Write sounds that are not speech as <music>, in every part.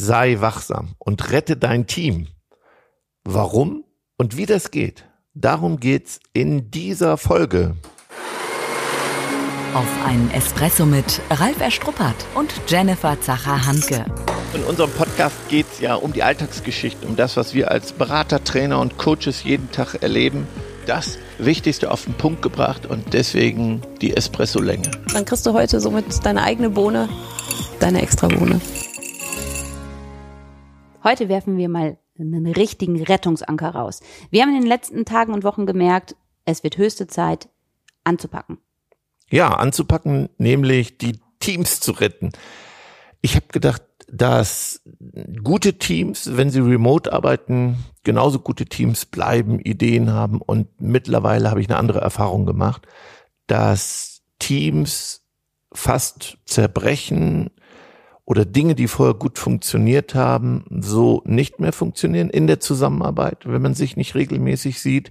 sei wachsam und rette dein Team. Warum und wie das geht, darum geht's in dieser Folge. Auf einen Espresso mit Ralf Erstruppert und Jennifer Zacher-Hanke. In unserem Podcast geht's ja um die Alltagsgeschichte, um das, was wir als Berater, Trainer und Coaches jeden Tag erleben. Das Wichtigste auf den Punkt gebracht und deswegen die Espresso-Länge. Dann kriegst du heute somit deine eigene Bohne, deine extra Bohne. Heute werfen wir mal einen richtigen Rettungsanker raus. Wir haben in den letzten Tagen und Wochen gemerkt, es wird höchste Zeit anzupacken. Ja, anzupacken, nämlich die Teams zu retten. Ich habe gedacht, dass gute Teams, wenn sie remote arbeiten, genauso gute Teams bleiben, Ideen haben und mittlerweile habe ich eine andere Erfahrung gemacht, dass Teams fast zerbrechen oder Dinge, die vorher gut funktioniert haben, so nicht mehr funktionieren in der Zusammenarbeit, wenn man sich nicht regelmäßig sieht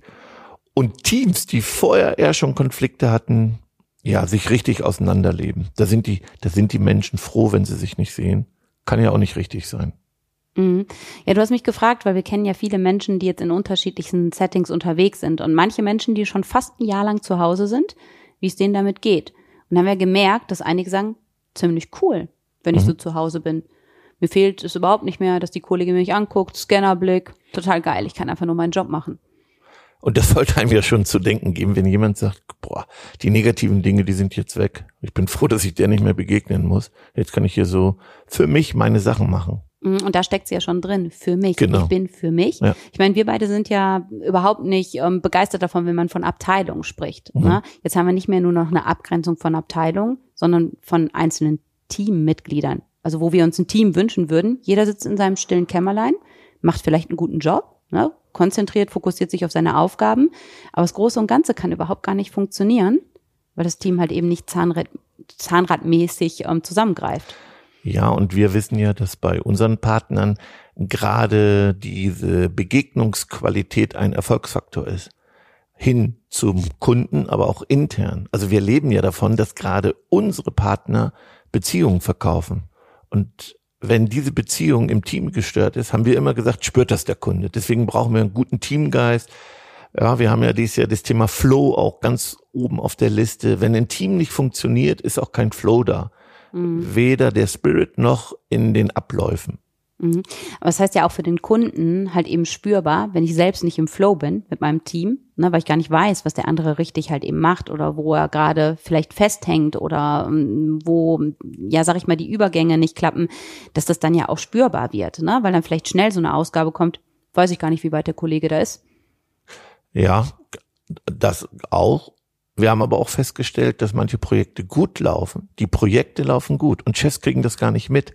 und Teams, die vorher eher schon Konflikte hatten, ja, sich richtig auseinanderleben. Da sind die, da sind die Menschen froh, wenn sie sich nicht sehen. Kann ja auch nicht richtig sein. Mhm. Ja, du hast mich gefragt, weil wir kennen ja viele Menschen, die jetzt in unterschiedlichen Settings unterwegs sind und manche Menschen, die schon fast ein Jahr lang zu Hause sind, wie es denen damit geht. Und dann haben wir gemerkt, dass einige sagen, ziemlich cool, wenn ich mhm. so zu Hause bin. Mir fehlt es überhaupt nicht mehr, dass die Kollegin mich anguckt, Scannerblick, total geil, ich kann einfach nur meinen Job machen. Und das sollte einem ja schon zu denken geben, wenn jemand sagt, boah, die negativen Dinge, die sind jetzt weg. Ich bin froh, dass ich der nicht mehr begegnen muss. Jetzt kann ich hier so für mich meine Sachen machen. Mhm, und da steckt sie ja schon drin, für mich. Genau. Ich bin für mich. Ja. Ich meine, wir beide sind ja überhaupt nicht ähm, begeistert davon, wenn man von Abteilung spricht. Mhm. Ne? Jetzt haben wir nicht mehr nur noch eine Abgrenzung von Abteilung, sondern von einzelnen Teammitgliedern. Also wo wir uns ein Team wünschen würden. Jeder sitzt in seinem stillen Kämmerlein, macht vielleicht einen guten Job, ne? konzentriert, fokussiert sich auf seine Aufgaben. Aber das Große und Ganze kann überhaupt gar nicht funktionieren, weil das Team halt eben nicht Zahnrad, zahnradmäßig ähm, zusammengreift. Ja, und wir wissen ja, dass bei unseren Partnern gerade diese Begegnungsqualität ein Erfolgsfaktor ist. Hin zum Kunden, aber auch intern. Also wir leben ja davon, dass gerade unsere Partner Beziehungen verkaufen. Und wenn diese Beziehung im Team gestört ist, haben wir immer gesagt, spürt das der Kunde. Deswegen brauchen wir einen guten Teamgeist. Ja, wir haben ja dieses Jahr das Thema Flow auch ganz oben auf der Liste. Wenn ein Team nicht funktioniert, ist auch kein Flow da. Mhm. Weder der Spirit noch in den Abläufen. Mhm. Aber das heißt ja auch für den Kunden halt eben spürbar, wenn ich selbst nicht im Flow bin mit meinem Team, ne, weil ich gar nicht weiß, was der andere richtig halt eben macht oder wo er gerade vielleicht festhängt oder um, ähm, wo, ja, sag ich mal, die Übergänge nicht klappen, dass das dann ja auch spürbar wird, ne, weil dann vielleicht schnell so eine Ausgabe kommt, weiß ich gar nicht, wie weit der Kollege da ist. Ja, das auch. Wir haben aber auch festgestellt, dass manche Projekte gut laufen. Die Projekte laufen gut und Chefs kriegen das gar nicht mit.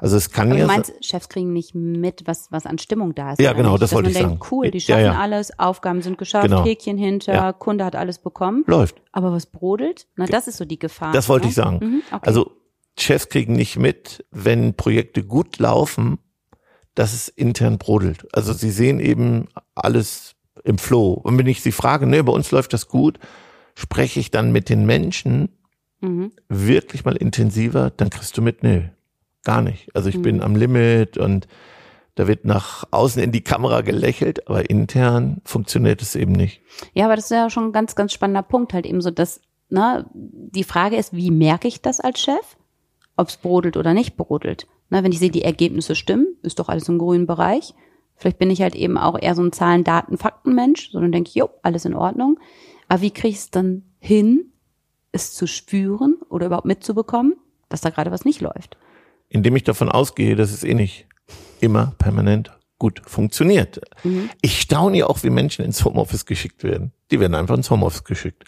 Also es kann ja. Du meinst, Chefs kriegen nicht mit, was, was an Stimmung da ist. Ja, genau, das wollte ich denkt, sagen. Cool, die schaffen ja, ja. alles, Aufgaben sind geschafft, genau. Häkchen hinter, ja. Kunde hat alles bekommen. Läuft. Aber was brodelt? Na, das ist so die Gefahr. Das wollte ne? ich sagen. Mhm, okay. Also Chefs kriegen nicht mit, wenn Projekte gut laufen, dass es intern brodelt. Also sie sehen eben alles im Flow. Und wenn ich sie frage, ne, bei uns läuft das gut, spreche ich dann mit den Menschen mhm. wirklich mal intensiver, dann kriegst du mit, ne, Gar nicht. Also ich mhm. bin am Limit und da wird nach außen in die Kamera gelächelt, aber intern funktioniert es eben nicht. Ja, aber das ist ja schon ein ganz, ganz spannender Punkt, halt eben so, dass, ne, die Frage ist, wie merke ich das als Chef? Ob es brodelt oder nicht brodelt. Na, wenn ich sehe, die Ergebnisse stimmen, ist doch alles im grünen Bereich. Vielleicht bin ich halt eben auch eher so ein Zahlen, Daten, Fakten-Mensch, sondern denke ich, jo, alles in Ordnung. Aber wie kriege ich es dann hin, es zu spüren oder überhaupt mitzubekommen, dass da gerade was nicht läuft? Indem ich davon ausgehe, dass es eh nicht immer permanent gut funktioniert. Mhm. Ich staune ja auch, wie Menschen ins Homeoffice geschickt werden. Die werden einfach ins Homeoffice geschickt.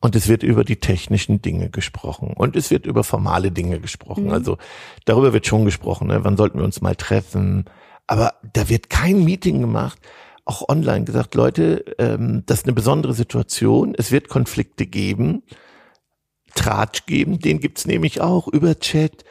Und es wird über die technischen Dinge gesprochen und es wird über formale Dinge gesprochen. Mhm. Also darüber wird schon gesprochen, ne? wann sollten wir uns mal treffen. Aber da wird kein Meeting gemacht, auch online gesagt, Leute, ähm, das ist eine besondere Situation, es wird Konflikte geben, Tratsch geben, den gibt's nämlich auch über Chat,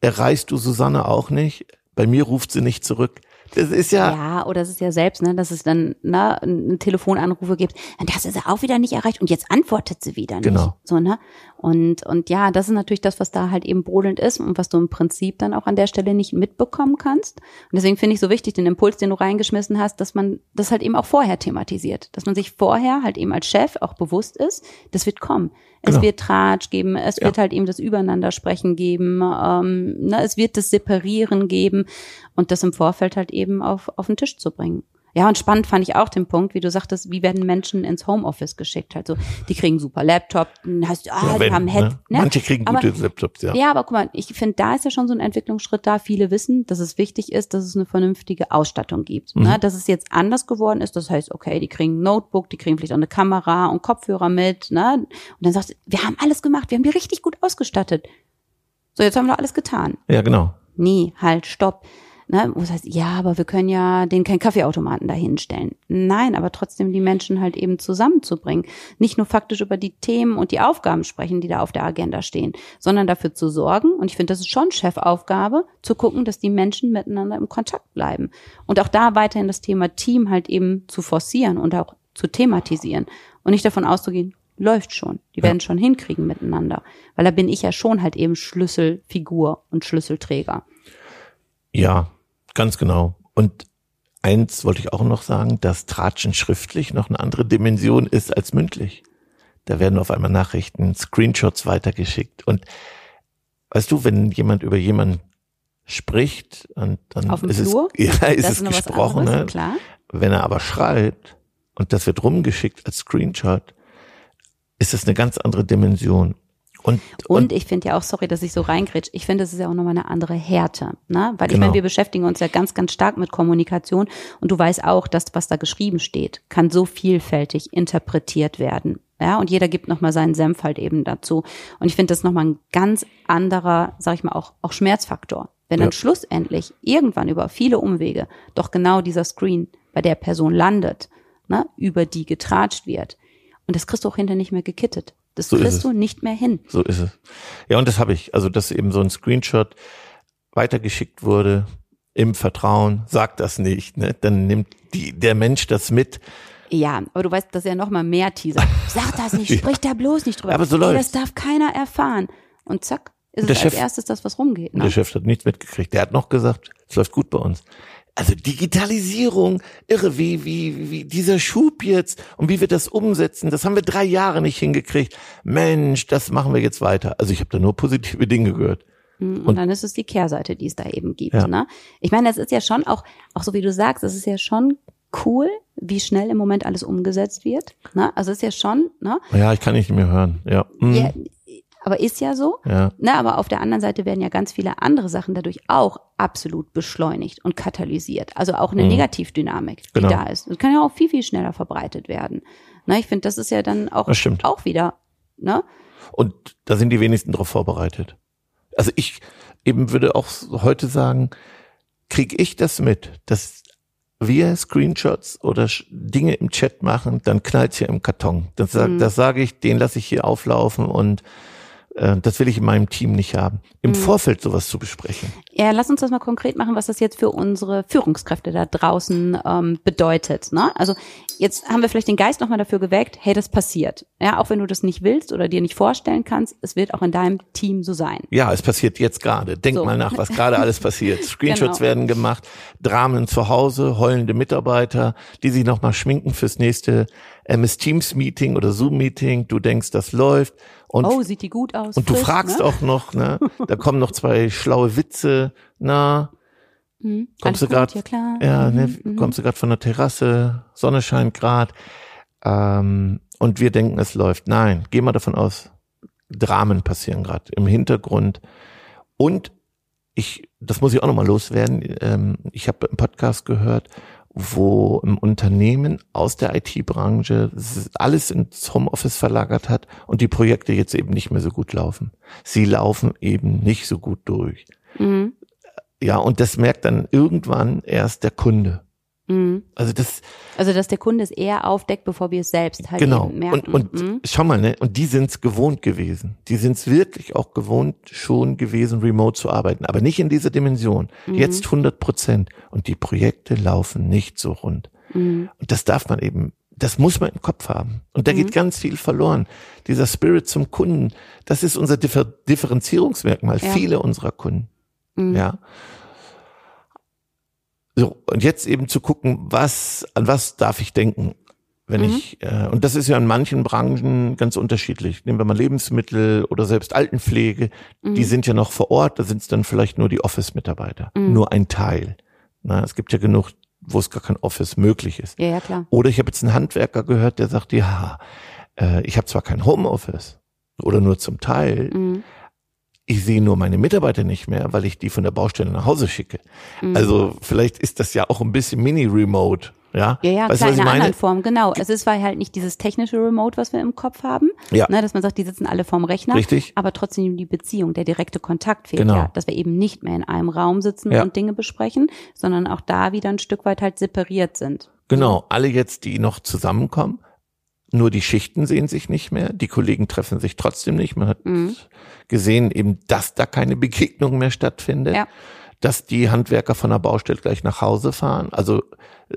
erreichst du Susanne auch nicht. Bei mir ruft sie nicht zurück. Das ist ja. Ja, oder es ist ja selbst, ne, dass es dann ne, einen Telefonanrufe gibt. Das ist auch wieder nicht erreicht und jetzt antwortet sie wieder nicht. Genau. So, ne? Und, und ja, das ist natürlich das, was da halt eben brodelnd ist und was du im Prinzip dann auch an der Stelle nicht mitbekommen kannst. Und deswegen finde ich so wichtig, den Impuls, den du reingeschmissen hast, dass man das halt eben auch vorher thematisiert. Dass man sich vorher halt eben als Chef auch bewusst ist, das wird kommen. Es genau. wird Tratsch geben, es ja. wird halt eben das Übereinandersprechen geben, ähm, ne, es wird das Separieren geben und das im Vorfeld halt eben auf, auf den Tisch zu bringen. Ja, und spannend fand ich auch den Punkt, wie du sagtest, wie werden Menschen ins Homeoffice geschickt? Also, die kriegen super Laptop, heißt, ah, ja, wenn, die haben Head, ne? ne? Manche kriegen aber, gute Laptops, ja. Ja, aber guck mal, ich finde, da ist ja schon so ein Entwicklungsschritt da. Viele wissen, dass es wichtig ist, dass es eine vernünftige Ausstattung gibt. Mhm. Ne? Dass es jetzt anders geworden ist, das heißt, okay, die kriegen ein Notebook, die kriegen vielleicht auch eine Kamera und Kopfhörer mit, ne? Und dann sagst du, wir haben alles gemacht, wir haben die richtig gut ausgestattet. So, jetzt haben wir doch alles getan. Ja, genau. Nee, halt, stopp ne, wo es heißt, ja, aber wir können ja den keinen Kaffeeautomaten dahinstellen. Nein, aber trotzdem die Menschen halt eben zusammenzubringen. Nicht nur faktisch über die Themen und die Aufgaben sprechen, die da auf der Agenda stehen, sondern dafür zu sorgen, und ich finde, das ist schon Chefaufgabe, zu gucken, dass die Menschen miteinander im Kontakt bleiben. Und auch da weiterhin das Thema Team halt eben zu forcieren und auch zu thematisieren und nicht davon auszugehen, läuft schon. Die werden ja. schon hinkriegen miteinander. Weil da bin ich ja schon halt eben Schlüsselfigur und Schlüsselträger. Ja, Ganz genau. Und eins wollte ich auch noch sagen, dass Tratschen schriftlich noch eine andere Dimension ist als mündlich. Da werden auf einmal Nachrichten, Screenshots weitergeschickt. Und weißt du, wenn jemand über jemanden spricht und dann auf dem ist Flur? es, <laughs> ja, ist es gesprochen. Ne? Klar. Wenn er aber schreibt und das wird rumgeschickt als Screenshot, ist es eine ganz andere Dimension. Und, und, und ich finde ja auch, sorry, dass ich so reingrätsch, ich finde, das ist ja auch nochmal eine andere Härte. Ne? Weil genau. ich meine, wir beschäftigen uns ja ganz, ganz stark mit Kommunikation und du weißt auch, dass was da geschrieben steht, kann so vielfältig interpretiert werden. Ja, und jeder gibt nochmal seinen Senf halt eben dazu. Und ich finde das nochmal ein ganz anderer, sag ich mal, auch, auch Schmerzfaktor. Wenn dann ja. schlussendlich irgendwann über viele Umwege doch genau dieser Screen bei der Person landet, ne, über die getratscht wird. Und das kriegst du auch hinterher nicht mehr gekittet. Das so kriegst du nicht mehr hin. So ist es. Ja, und das habe ich. Also, dass eben so ein Screenshot weitergeschickt wurde im Vertrauen, sagt das nicht, ne? Dann nimmt die, der Mensch das mit. Ja, aber du weißt, das ist ja noch mal mehr Teaser. <laughs> Sag das nicht, sprich da bloß nicht drüber. Aber so läuft. Das darf keiner erfahren. Und zack, ist es Chef, als erstes das, was rumgeht. Ne? Der Chef hat nichts mitgekriegt. Der hat noch gesagt, es läuft gut bei uns. Also Digitalisierung, irre, wie, wie, wie dieser Schub jetzt und wie wir das umsetzen, das haben wir drei Jahre nicht hingekriegt. Mensch, das machen wir jetzt weiter. Also ich habe da nur positive Dinge gehört. Hm, und, und, dann ist es die Kehrseite, die es da eben gibt. Ja. Ne? Ich meine, es ist ja schon auch, auch so wie du sagst, es ist ja schon cool, wie schnell im Moment alles umgesetzt wird. Ne? Also es ist ja schon, ne? Ja, ich kann nicht mehr hören. Ja. Mhm. ja aber ist ja so. Ja. Ne, aber auf der anderen Seite werden ja ganz viele andere Sachen dadurch auch absolut beschleunigt und katalysiert. Also auch eine mhm. Negativdynamik, die genau. da ist. Das kann ja auch viel, viel schneller verbreitet werden. Ne, ich finde, das ist ja dann auch, auch wieder. Ne? Und da sind die wenigsten darauf vorbereitet. Also ich eben würde auch heute sagen, kriege ich das mit, dass wir Screenshots oder Dinge im Chat machen, dann knallt hier im Karton. Das, mhm. das sage ich, den lasse ich hier auflaufen und das will ich in meinem Team nicht haben. Im mhm. Vorfeld sowas zu besprechen. Ja, lass uns das mal konkret machen, was das jetzt für unsere Führungskräfte da draußen ähm, bedeutet. Ne? Also jetzt haben wir vielleicht den Geist nochmal dafür geweckt, hey, das passiert. Ja, auch wenn du das nicht willst oder dir nicht vorstellen kannst, es wird auch in deinem Team so sein. Ja, es passiert jetzt gerade. Denk so. mal nach, was gerade alles passiert. <laughs> Screenshots genau. werden gemacht, Dramen zu Hause, heulende Mitarbeiter, die sich nochmal schminken fürs nächste MS Teams Meeting oder Zoom Meeting. Du denkst, das läuft und, oh, sieht die gut aus. Und du fragst ne? auch noch, ne? <laughs> Da kommen noch zwei schlaue Witze. Na, mhm. kommst du gerade? Ja, ne, mhm. kommst du gerade von der Terrasse? Sonne scheint gerade. Ähm, und wir denken, es läuft. Nein, geh mal davon aus, Dramen passieren gerade im Hintergrund. Und ich, das muss ich auch nochmal loswerden. Ähm, ich habe im Podcast gehört, wo ein Unternehmen aus der IT-Branche alles ins Homeoffice verlagert hat und die Projekte jetzt eben nicht mehr so gut laufen. Sie laufen eben nicht so gut durch. Mhm. Ja, und das merkt dann irgendwann erst der Kunde. Mhm. Also das. Also dass der Kunde es eher aufdeckt, bevor wir es selbst halt genau. merken. Und, und mhm. schau mal, ne? Und die sind es gewohnt gewesen. Die sind es wirklich auch gewohnt schon gewesen, remote zu arbeiten, aber nicht in dieser Dimension. Mhm. Jetzt 100 Prozent. Und die Projekte laufen nicht so rund. Mhm. Und das darf man eben das muss man im Kopf haben. Und da mhm. geht ganz viel verloren. Dieser Spirit zum Kunden, das ist unser Differ Differenzierungsmerkmal. Ja. Viele unserer Kunden. Mhm. Ja. So, und jetzt eben zu gucken, was, an was darf ich denken? Wenn mhm. ich, äh, und das ist ja in manchen Branchen ganz unterschiedlich. Nehmen wir mal Lebensmittel oder selbst Altenpflege, mhm. die sind ja noch vor Ort, da sind es dann vielleicht nur die Office-Mitarbeiter. Mhm. Nur ein Teil. Na, es gibt ja genug, wo es gar kein Office möglich ist. Ja, ja, klar. Oder ich habe jetzt einen Handwerker gehört, der sagt, ja, äh, ich habe zwar kein Homeoffice oder nur zum Teil, mhm ich sehe nur meine Mitarbeiter nicht mehr, weil ich die von der Baustelle nach Hause schicke. Mhm. Also vielleicht ist das ja auch ein bisschen Mini-Remote. Ja, ja, ja weißt klar, in einer anderen Form, genau. Es war halt nicht dieses technische Remote, was wir im Kopf haben, ja. ne, dass man sagt, die sitzen alle vorm Rechner, Richtig. aber trotzdem die Beziehung, der direkte Kontakt fehlt genau. ja, dass wir eben nicht mehr in einem Raum sitzen ja. und Dinge besprechen, sondern auch da wieder ein Stück weit halt separiert sind. Genau, alle jetzt, die noch zusammenkommen, nur die Schichten sehen sich nicht mehr, die Kollegen treffen sich trotzdem nicht. Man hat mhm. gesehen eben, dass da keine Begegnung mehr stattfindet, ja. Dass die Handwerker von der Baustelle gleich nach Hause fahren. Also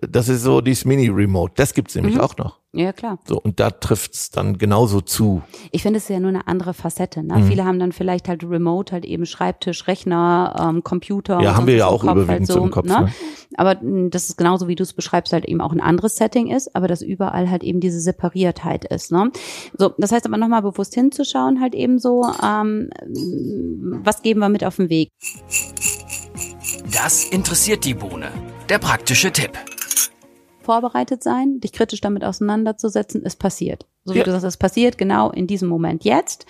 das ist so dieses Mini-Remote. Das gibt's nämlich mhm. auch noch. Ja, klar. So, und da trifft's dann genauso zu. Ich finde es ja nur eine andere Facette. Ne? Mhm. Viele haben dann vielleicht halt Remote, halt eben Schreibtisch, Rechner, ähm, Computer. Ja, haben wir ja auch Kopf, überwiegend halt so, im Kopf. Ne? Ne? Aber hm, das ist genauso, wie du es beschreibst, halt eben auch ein anderes Setting ist, aber dass überall halt eben diese Separiertheit ist. Ne? So, das heißt aber nochmal bewusst hinzuschauen, halt eben so, ähm, was geben wir mit auf den Weg? Das interessiert die Bohne. Der praktische Tipp vorbereitet sein, dich kritisch damit auseinanderzusetzen, es passiert. So wie ja. du sagst, es passiert genau in diesem Moment jetzt.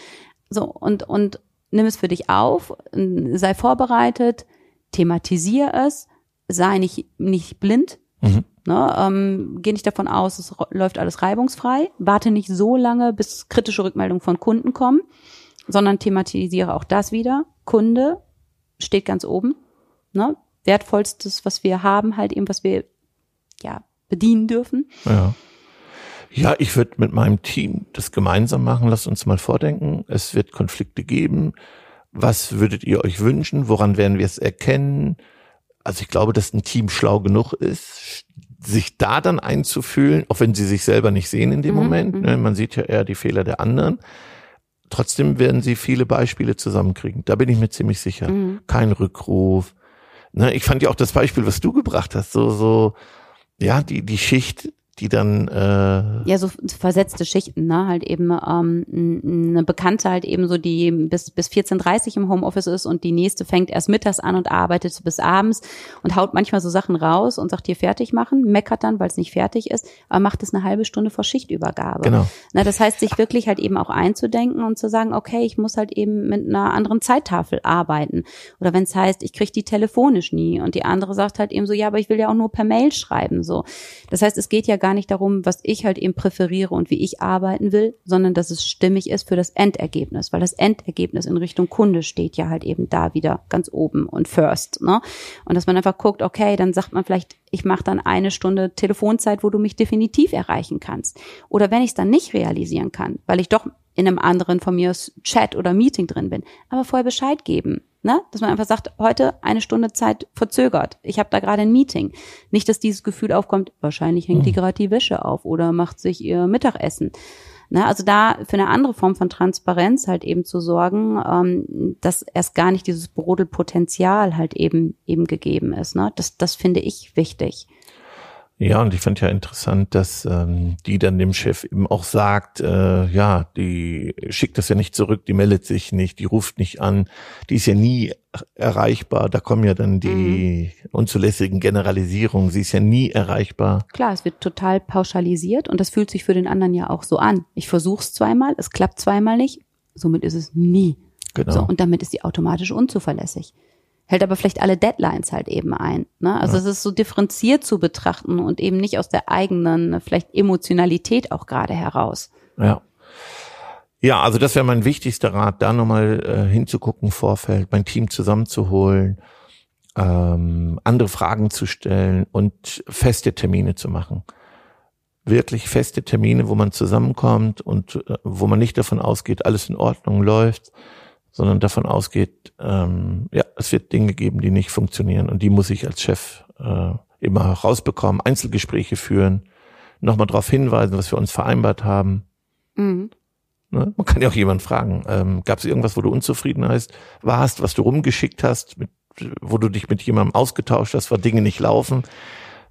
So, und, und nimm es für dich auf, sei vorbereitet, thematisier es, sei nicht, nicht blind. Mhm. Ne, ähm, geh nicht davon aus, es läuft alles reibungsfrei. Warte nicht so lange, bis kritische Rückmeldungen von Kunden kommen, sondern thematisiere auch das wieder. Kunde steht ganz oben. Ne? Wertvollstes, was wir haben, halt eben, was wir ja bedienen dürfen. Ja. Ja, ich würde mit meinem Team das gemeinsam machen. Lasst uns mal vordenken. Es wird Konflikte geben. Was würdet ihr euch wünschen? Woran werden wir es erkennen? Also ich glaube, dass ein Team schlau genug ist, sich da dann einzufühlen, auch wenn sie sich selber nicht sehen in dem mhm, Moment. Mhm. Ne? Man sieht ja eher die Fehler der anderen. Trotzdem werden sie viele Beispiele zusammenkriegen. Da bin ich mir ziemlich sicher. Mhm. Kein Rückruf. Ne, ich fand ja auch das Beispiel, was du gebracht hast, so, so, ja, die, die Schicht die dann äh ja so versetzte Schichten ne? Halt eben ähm, eine Bekannte halt eben so die bis bis 14:30 im Homeoffice ist und die nächste fängt erst mittags an und arbeitet bis abends und haut manchmal so Sachen raus und sagt hier fertig machen meckert dann weil es nicht fertig ist aber macht es eine halbe Stunde vor Schichtübergabe. Genau. Na das heißt sich wirklich halt eben auch einzudenken und zu sagen okay ich muss halt eben mit einer anderen Zeittafel arbeiten. Oder wenn es heißt ich kriege die telefonisch nie und die andere sagt halt eben so ja aber ich will ja auch nur per Mail schreiben so. Das heißt es geht ja gar nicht darum, was ich halt eben präferiere und wie ich arbeiten will, sondern dass es stimmig ist für das Endergebnis, weil das Endergebnis in Richtung Kunde steht ja halt eben da wieder ganz oben und first, ne? Und dass man einfach guckt, okay, dann sagt man vielleicht, ich mache dann eine Stunde Telefonzeit, wo du mich definitiv erreichen kannst. Oder wenn ich es dann nicht realisieren kann, weil ich doch in einem anderen von mir Chat oder Meeting drin bin, aber vorher Bescheid geben. Ne? Dass man einfach sagt, heute eine Stunde Zeit verzögert. Ich habe da gerade ein Meeting. Nicht, dass dieses Gefühl aufkommt, wahrscheinlich hängt die mhm. gerade die Wäsche auf oder macht sich ihr Mittagessen. Ne? Also da für eine andere Form von Transparenz halt eben zu sorgen, ähm, dass erst gar nicht dieses Brodelpotenzial halt eben eben gegeben ist. Ne? Das, das finde ich wichtig. Ja, und ich fand ja interessant, dass ähm, die dann dem Chef eben auch sagt, äh, ja, die schickt das ja nicht zurück, die meldet sich nicht, die ruft nicht an, die ist ja nie erreichbar. Da kommen ja dann die mhm. unzulässigen Generalisierungen, sie ist ja nie erreichbar. Klar, es wird total pauschalisiert und das fühlt sich für den anderen ja auch so an. Ich versuch's zweimal, es klappt zweimal nicht, somit ist es nie. Genau. So, und damit ist sie automatisch unzuverlässig hält aber vielleicht alle Deadlines halt eben ein. Ne? Also ja. es ist so differenziert zu betrachten und eben nicht aus der eigenen, vielleicht Emotionalität auch gerade heraus. Ja. Ja, also das wäre mein wichtigster Rat, da nochmal äh, hinzugucken, Vorfeld, mein Team zusammenzuholen ähm, andere Fragen zu stellen und feste Termine zu machen. Wirklich feste Termine, wo man zusammenkommt und äh, wo man nicht davon ausgeht, alles in Ordnung läuft, sondern davon ausgeht, ähm, ja, es wird Dinge geben, die nicht funktionieren und die muss ich als Chef äh, immer rausbekommen, Einzelgespräche führen, nochmal darauf hinweisen, was wir uns vereinbart haben. Mhm. Ne? Man kann ja auch jemand fragen, ähm, gab es irgendwas, wo du unzufrieden heißt, warst, was du rumgeschickt hast, mit, wo du dich mit jemandem ausgetauscht hast, wo Dinge nicht laufen.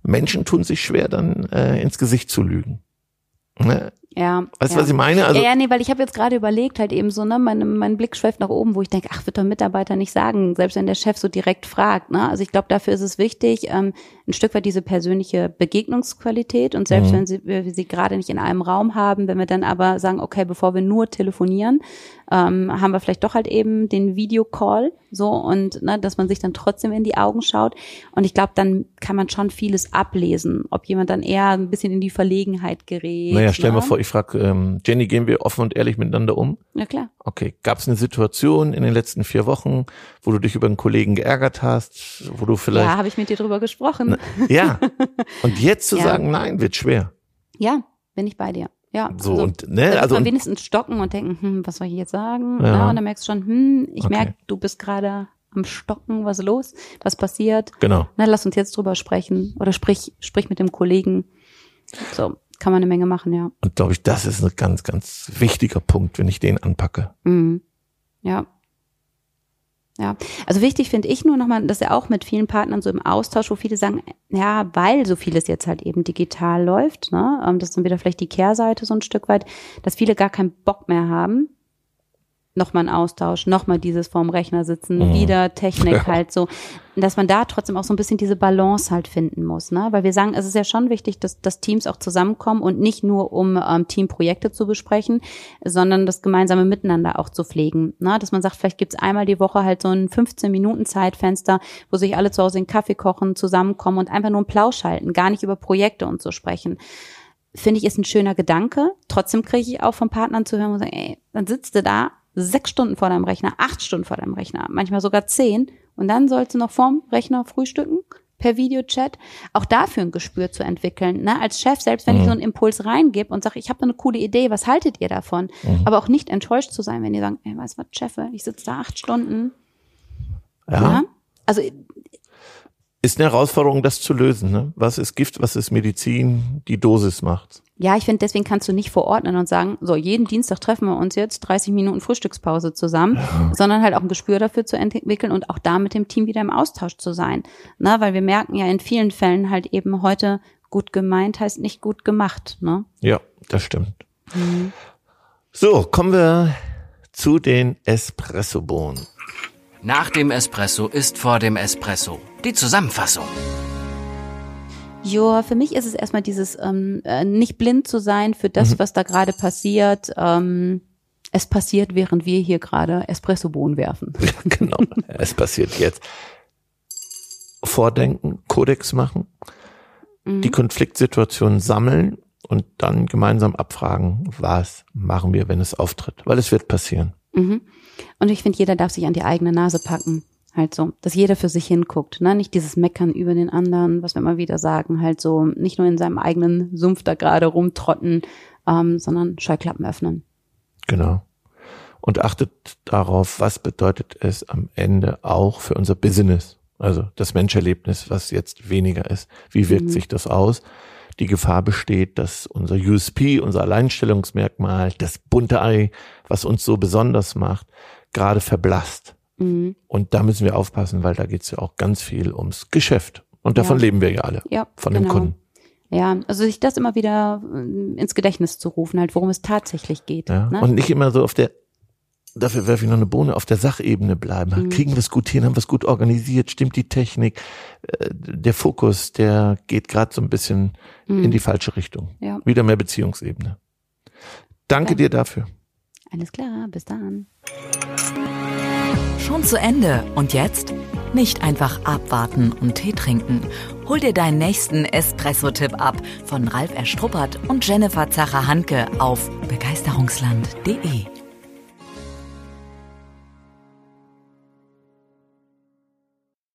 Menschen tun sich schwer, dann äh, ins Gesicht zu lügen. Ne? Ja. Weißt du, ja. was ich meine? Also, ja, ja, nee, weil ich habe jetzt gerade überlegt, halt eben so, ne, mein, mein Blick schweift nach oben, wo ich denke, ach, wird der Mitarbeiter nicht sagen, selbst wenn der Chef so direkt fragt. Ne? Also ich glaube, dafür ist es wichtig, ähm, ein Stück weit diese persönliche Begegnungsqualität und selbst mhm. wenn sie, wir sie gerade nicht in einem Raum haben, wenn wir dann aber sagen, okay, bevor wir nur telefonieren, ähm, haben wir vielleicht doch halt eben den Videocall so und ne, dass man sich dann trotzdem in die Augen schaut. Und ich glaube, dann kann man schon vieles ablesen, ob jemand dann eher ein bisschen in die Verlegenheit gerät. Naja, stell ne? mal vor, ich frage, ähm, Jenny, gehen wir offen und ehrlich miteinander um? Ja, klar. Okay. Gab es eine Situation in den letzten vier Wochen, wo du dich über einen Kollegen geärgert hast, wo du vielleicht. Ja, habe ich mit dir drüber gesprochen. Na, ja. <laughs> Und jetzt zu ja. sagen, nein, wird schwer. Ja, bin ich bei dir. Ja, so also, und ne, also man wenigstens stocken und denken, hm, was soll ich jetzt sagen? Ja. ja und dann merkst du schon, hm, ich okay. merke, du bist gerade am Stocken, was ist los, was passiert? Genau. Na, lass uns jetzt drüber sprechen oder sprich, sprich mit dem Kollegen. So kann man eine Menge machen, ja. Und glaube ich, das ist ein ganz, ganz wichtiger Punkt, wenn ich den anpacke. Mhm. Ja, ja, also wichtig finde ich nur nochmal, dass er auch mit vielen Partnern so im Austausch, wo viele sagen, ja, weil so vieles jetzt halt eben digital läuft, ne, ähm, das ist dann wieder vielleicht die Kehrseite so ein Stück weit, dass viele gar keinen Bock mehr haben, nochmal ein Austausch, nochmal dieses vorm Rechner sitzen, mhm. wieder Technik ja. halt so, dass man da trotzdem auch so ein bisschen diese Balance halt finden muss, ne? Weil wir sagen, es ist ja schon wichtig, dass, dass Teams auch zusammenkommen und nicht nur um ähm, Teamprojekte zu besprechen, sondern das gemeinsame Miteinander auch zu pflegen, ne? Dass man sagt, vielleicht gibt's einmal die Woche halt so ein 15 Minuten Zeitfenster, wo sich alle zu Hause den Kaffee kochen, zusammenkommen und einfach nur einen Plausch halten, gar nicht über Projekte und so sprechen finde ich, ist ein schöner Gedanke. Trotzdem kriege ich auch von Partnern zu hören und sagen, ey, dann sitzt du da sechs Stunden vor deinem Rechner, acht Stunden vor deinem Rechner, manchmal sogar zehn. Und dann sollst du noch vorm Rechner frühstücken per Videochat, auch dafür ein Gespür zu entwickeln. Ne? Als Chef, selbst wenn mhm. ich so einen Impuls reingebe und sage, ich habe eine coole Idee, was haltet ihr davon? Mhm. Aber auch nicht enttäuscht zu sein, wenn die sagen, ey, weißt du was, Chef, ich sitze da acht Stunden. Ja. ja. Also ist eine Herausforderung, das zu lösen. Ne? Was ist Gift, was ist Medizin? Die Dosis macht's. Ja, ich finde, deswegen kannst du nicht verordnen und sagen, so, jeden Dienstag treffen wir uns jetzt 30 Minuten Frühstückspause zusammen, ja. sondern halt auch ein Gespür dafür zu entwickeln und auch da mit dem Team wieder im Austausch zu sein. Na, weil wir merken ja in vielen Fällen halt eben heute, gut gemeint heißt nicht gut gemacht. Ne? Ja, das stimmt. Mhm. So, kommen wir zu den Espressobohnen. Nach dem Espresso ist vor dem Espresso. Die Zusammenfassung. Ja, für mich ist es erstmal dieses ähm, äh, nicht blind zu sein für das, mhm. was da gerade passiert. Ähm, es passiert, während wir hier gerade Espressobohnen werfen. <laughs> Ja, genau, es passiert jetzt. Vordenken, Kodex machen, mhm. die Konfliktsituation sammeln und dann gemeinsam abfragen, was machen wir, wenn es auftritt, weil es wird passieren. Mhm. Und ich finde, jeder darf sich an die eigene Nase packen. Halt so, dass jeder für sich hinguckt, ne? Nicht dieses Meckern über den anderen, was wir immer wieder sagen, halt so, nicht nur in seinem eigenen Sumpf da gerade rumtrotten, ähm, sondern Scheuklappen öffnen. Genau. Und achtet darauf, was bedeutet es am Ende auch für unser Business, also das Menscherlebnis, was jetzt weniger ist. Wie wirkt mhm. sich das aus? Die Gefahr besteht, dass unser USP, unser Alleinstellungsmerkmal, das bunte Ei, was uns so besonders macht, gerade verblasst. Mhm. Und da müssen wir aufpassen, weil da geht es ja auch ganz viel ums Geschäft. Und davon ja. leben wir ja alle. Ja, von genau. dem Kunden. Ja, also sich das immer wieder äh, ins Gedächtnis zu rufen, halt, worum es tatsächlich geht. Ja. Ne? Und nicht immer so auf der, dafür werfe ich noch eine Bohne, auf der Sachebene bleiben. Mhm. Kriegen wir es gut hin, haben wir es gut organisiert, stimmt die Technik, äh, der Fokus, der geht gerade so ein bisschen mhm. in die falsche Richtung. Ja. Wieder mehr Beziehungsebene. Danke ja. dir dafür. Alles klar, bis dann. Schon zu Ende. Und jetzt? Nicht einfach abwarten und Tee trinken. Hol dir deinen nächsten Espresso-Tipp ab von Ralf Erstruppert und Jennifer Zacher-Hanke auf begeisterungsland.de.